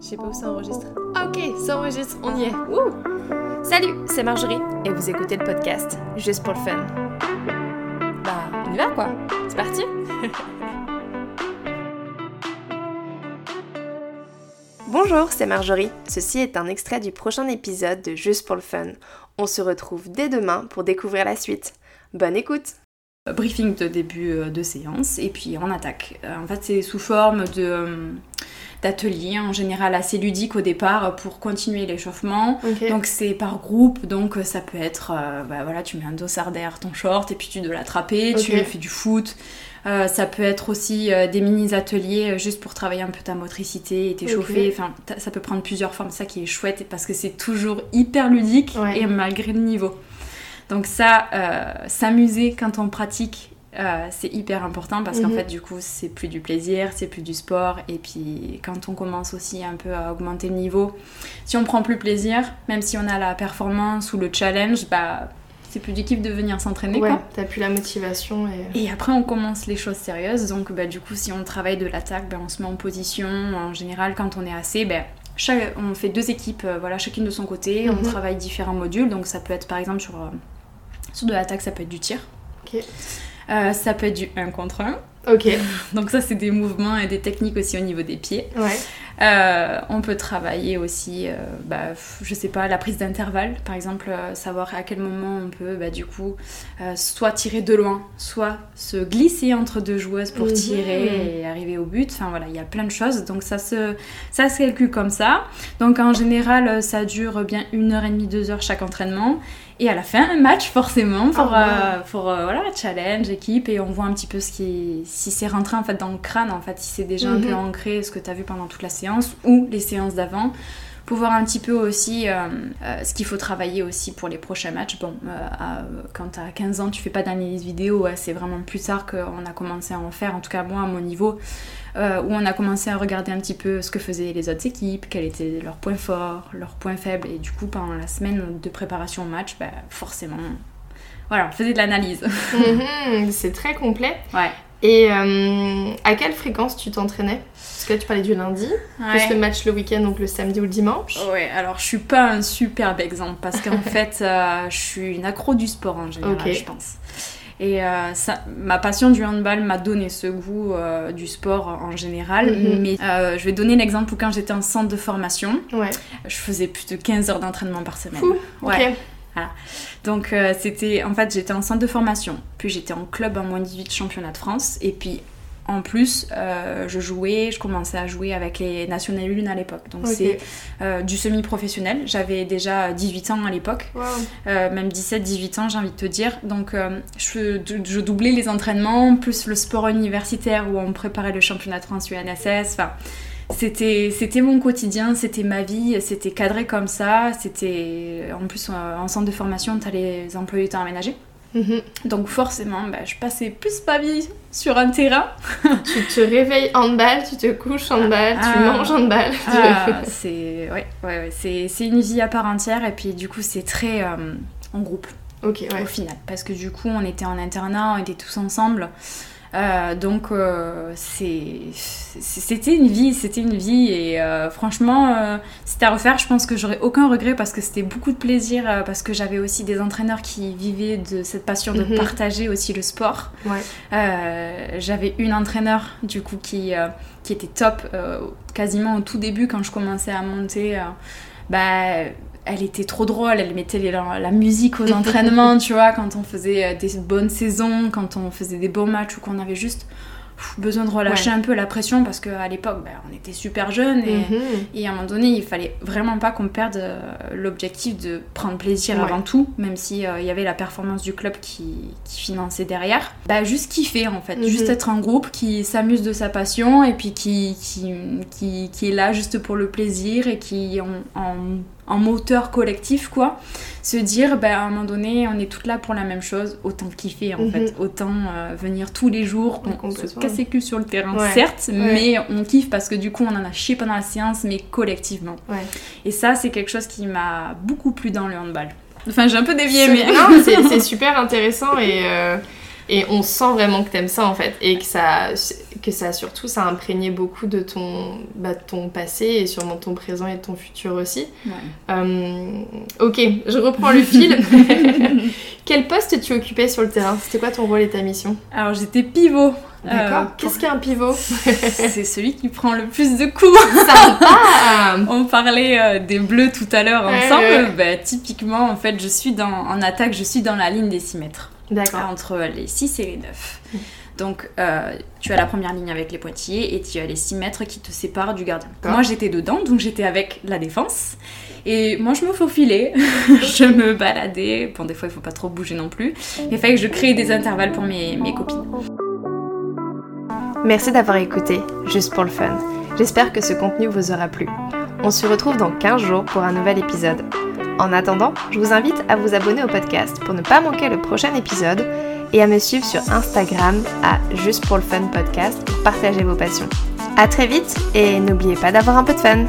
Je sais pas où ça enregistre. Ok, ça enregistre, on y est. Salut, c'est Marjorie et vous écoutez le podcast Juste pour le fun. Bah, on y va quoi C'est parti Bonjour, c'est Marjorie. Ceci est un extrait du prochain épisode de Juste pour le fun. On se retrouve dès demain pour découvrir la suite. Bonne écoute briefing de début euh, de séance et puis on attaque. Euh, en fait, c'est sous forme de euh, d'ateliers en général assez ludiques au départ pour continuer l'échauffement. Donc c'est par groupe, donc ça peut être, bah voilà, tu mets un dossard derrière ton short et puis tu dois l'attraper, tu fais du foot. ça peut être aussi des mini ateliers juste pour travailler un peu ta motricité et t'échauffer. Enfin, ça peut prendre plusieurs formes. Ça qui est chouette parce que c'est toujours hyper ludique et malgré le niveau. Donc ça, euh, s'amuser quand on pratique, euh, c'est hyper important parce qu'en mhm. fait du coup c'est plus du plaisir, c'est plus du sport. Et puis quand on commence aussi un peu à augmenter le niveau, si on prend plus plaisir, même si on a la performance ou le challenge, bah c'est plus du kiff de venir s'entraîner ouais, t'as plus la motivation et... et... après on commence les choses sérieuses. Donc bah, du coup si on travaille de l'attaque bah, on se met en position. En général quand on est assez bah, on fait deux équipes euh, voilà chacune de son côté. On mhm. travaille différents modules. Donc ça peut être par exemple sur sur de l'attaque, ça peut être du tir. Euh, ça peut être du 1 contre 1. Ok. Donc ça, c'est des mouvements et des techniques aussi au niveau des pieds. Ouais. Euh, on peut travailler aussi, euh, bah, je sais pas, la prise d'intervalle, par exemple, savoir à quel moment on peut, bah, du coup, soit tirer de loin, soit se glisser entre deux joueuses pour mhm. tirer et arriver au but. Enfin voilà, il y a plein de choses. Donc ça se, ça se calcule comme ça. Donc en général, ça dure bien une heure et demie, deux heures chaque entraînement. Et à la fin, un match forcément pour, ah, euh, pour euh, voilà, challenge, équipe, et on voit un petit peu ce qui, si c'est rentré en fait dans le crâne, en fait, si c'est déjà un peu mhm. ancré ce que tu as vu pendant toute la séance ou les séances d'avant pour voir un petit peu aussi euh, ce qu'il faut travailler aussi pour les prochains matchs. Bon, quand tu as 15 ans, tu fais pas d'analyse vidéo, c'est vraiment plus tard qu'on a commencé à en faire, en tout cas moi à mon niveau. Euh, où on a commencé à regarder un petit peu ce que faisaient les autres équipes, quels étaient leurs points forts, leurs points faibles. Et du coup, pendant la semaine de préparation au match, bah, forcément, voilà, on faisait de l'analyse. Mhm, c'est très complet. Ouais. Et euh, à quelle fréquence tu t'entraînais? Parce que là, tu parlais du lundi, plus le match le week-end, donc le samedi ou le dimanche. Ouais, alors je suis pas un superbe exemple parce qu'en fait, euh, je suis une accro du sport en général, je pense. Et euh, ça, ma passion du handball m'a donné ce goût euh, du sport en général. Mhm. Mais euh, je vais donner l'exemple où quand j'étais en centre de formation, ouais. je faisais plus de 15 heures d'entraînement par semaine. ouais. Voilà. Donc c'était en fait j'étais en centre de formation, puis j'étais en club en moins 18 championnat de France et puis en plus, euh, je jouais, je commençais à jouer avec les National Lune à l'époque. Donc c'est euh, du semi-professionnel. J'avais déjà 18 ans à l'époque, euh, même 17-18 ans j'ai envie de te dire. Donc je, je, doublais les entraînements, plus le sport universitaire où on préparait le championnat de France UNSS. Enfin, c'était c'était mon quotidien, c'était ma vie, c'était cadré comme ça. C'était en plus en centre de formation, tu as les employés temps aménagés. Mhm. Donc forcément, bah, je passais plus ma vie sur un terrain. tu te réveilles en balle, tu te couches en balle, tu ah. manges en balle. Ah, c'est ouais, ouais, c'est une vie à part entière et puis du coup c'est très euh, en groupe. Ok. Au final, parce que du coup on était en internat, on était tous ensemble. Euh, donc euh, c'était une vie, c'était une vie et euh, franchement c'était à refaire. Je pense que j'aurais aucun regret parce que c'était beaucoup de plaisir parce que j'avais aussi des entraîneurs qui vivaient de cette passion de mhm. partager aussi le sport. j'avais une entraîneur du coup qui qui était top quasiment au tout début quand je commençais à monter. Bah elle était trop drôle, elle mettait la, musique aux entraînements, tu vois, quand on faisait euh, des bonnes saisons, quand on faisait des beaux matchs ou qu'on avait juste besoin de relâcher un peu la pression parce qu'à l'époque, ben, on était super jeunes et, mhm. et, à un moment donné, il fallait vraiment pas qu'on perde euh, l'objectif de prendre plaisir avant tout, même s'il euh, il y avait la performance du club qui, qui finançait derrière. Bah, juste kiffer en fait, juste mhm. être en groupe qui s'amuse de sa passion et puis qui, qui, qui, qui, est là juste pour le plaisir et qui en, en en moteur collectif, quoi. Se dire, ben, à un moment donné, on est toutes là pour la même chose, autant kiffer, en fait. Mhm. Autant euh, venir tous les jours, on, se casse les culs sur le terrain, certes, mais on kiffe parce que du coup, on en a chié pendant la séance, mais collectivement. Et ça, c'est quelque chose qui m'a beaucoup plu dans le handball. Enfin, j'ai un peu dévié, mais... Non, c'est super intéressant et... Euh, Et on sent vraiment que t'aimes ça en fait. Et que ça, que ça surtout, ça a imprégné beaucoup de ton, bah, ton passé et sûrement ton présent et ton futur aussi. Euh, ok, je reprends le fil. Quel poste tu occupais sur le terrain? C'était quoi ton rôle et ta mission? Alors j'étais pivot. D'accord. Euh, Qu'est-ce qu'un pivot? C'est celui qui prend le plus de coups. Sympa On parlait euh, des bleus tout à l'heure ensemble. Bah, typiquement, en fait, je suis dans, en attaque, je suis dans la ligne des 6 mètres. D'accord. Entre les 6 et les 9. Donc, euh, tu as la première ligne avec les pointillés et tu as les 6 mètres qui te séparent du gardien. Moi, j'étais dedans, donc j'étais avec la défense. Et moi, je me faufilais, je me baladais. Bon, des fois, il faut pas trop bouger non plus. Il fallait que je crée des intervalles pour mes, mes copines. Merci d'avoir écouté, juste pour le fun. J'espère que ce contenu vous aura plu. On se retrouve dans 15 jours pour un nouvel épisode. En attendant, je vous invite à vous abonner au podcast pour ne pas manquer le prochain épisode et à me suivre sur Instagram à Juste pour le Fun Podcast pour partager vos passions. A très vite et n'oubliez pas d'avoir un peu de fun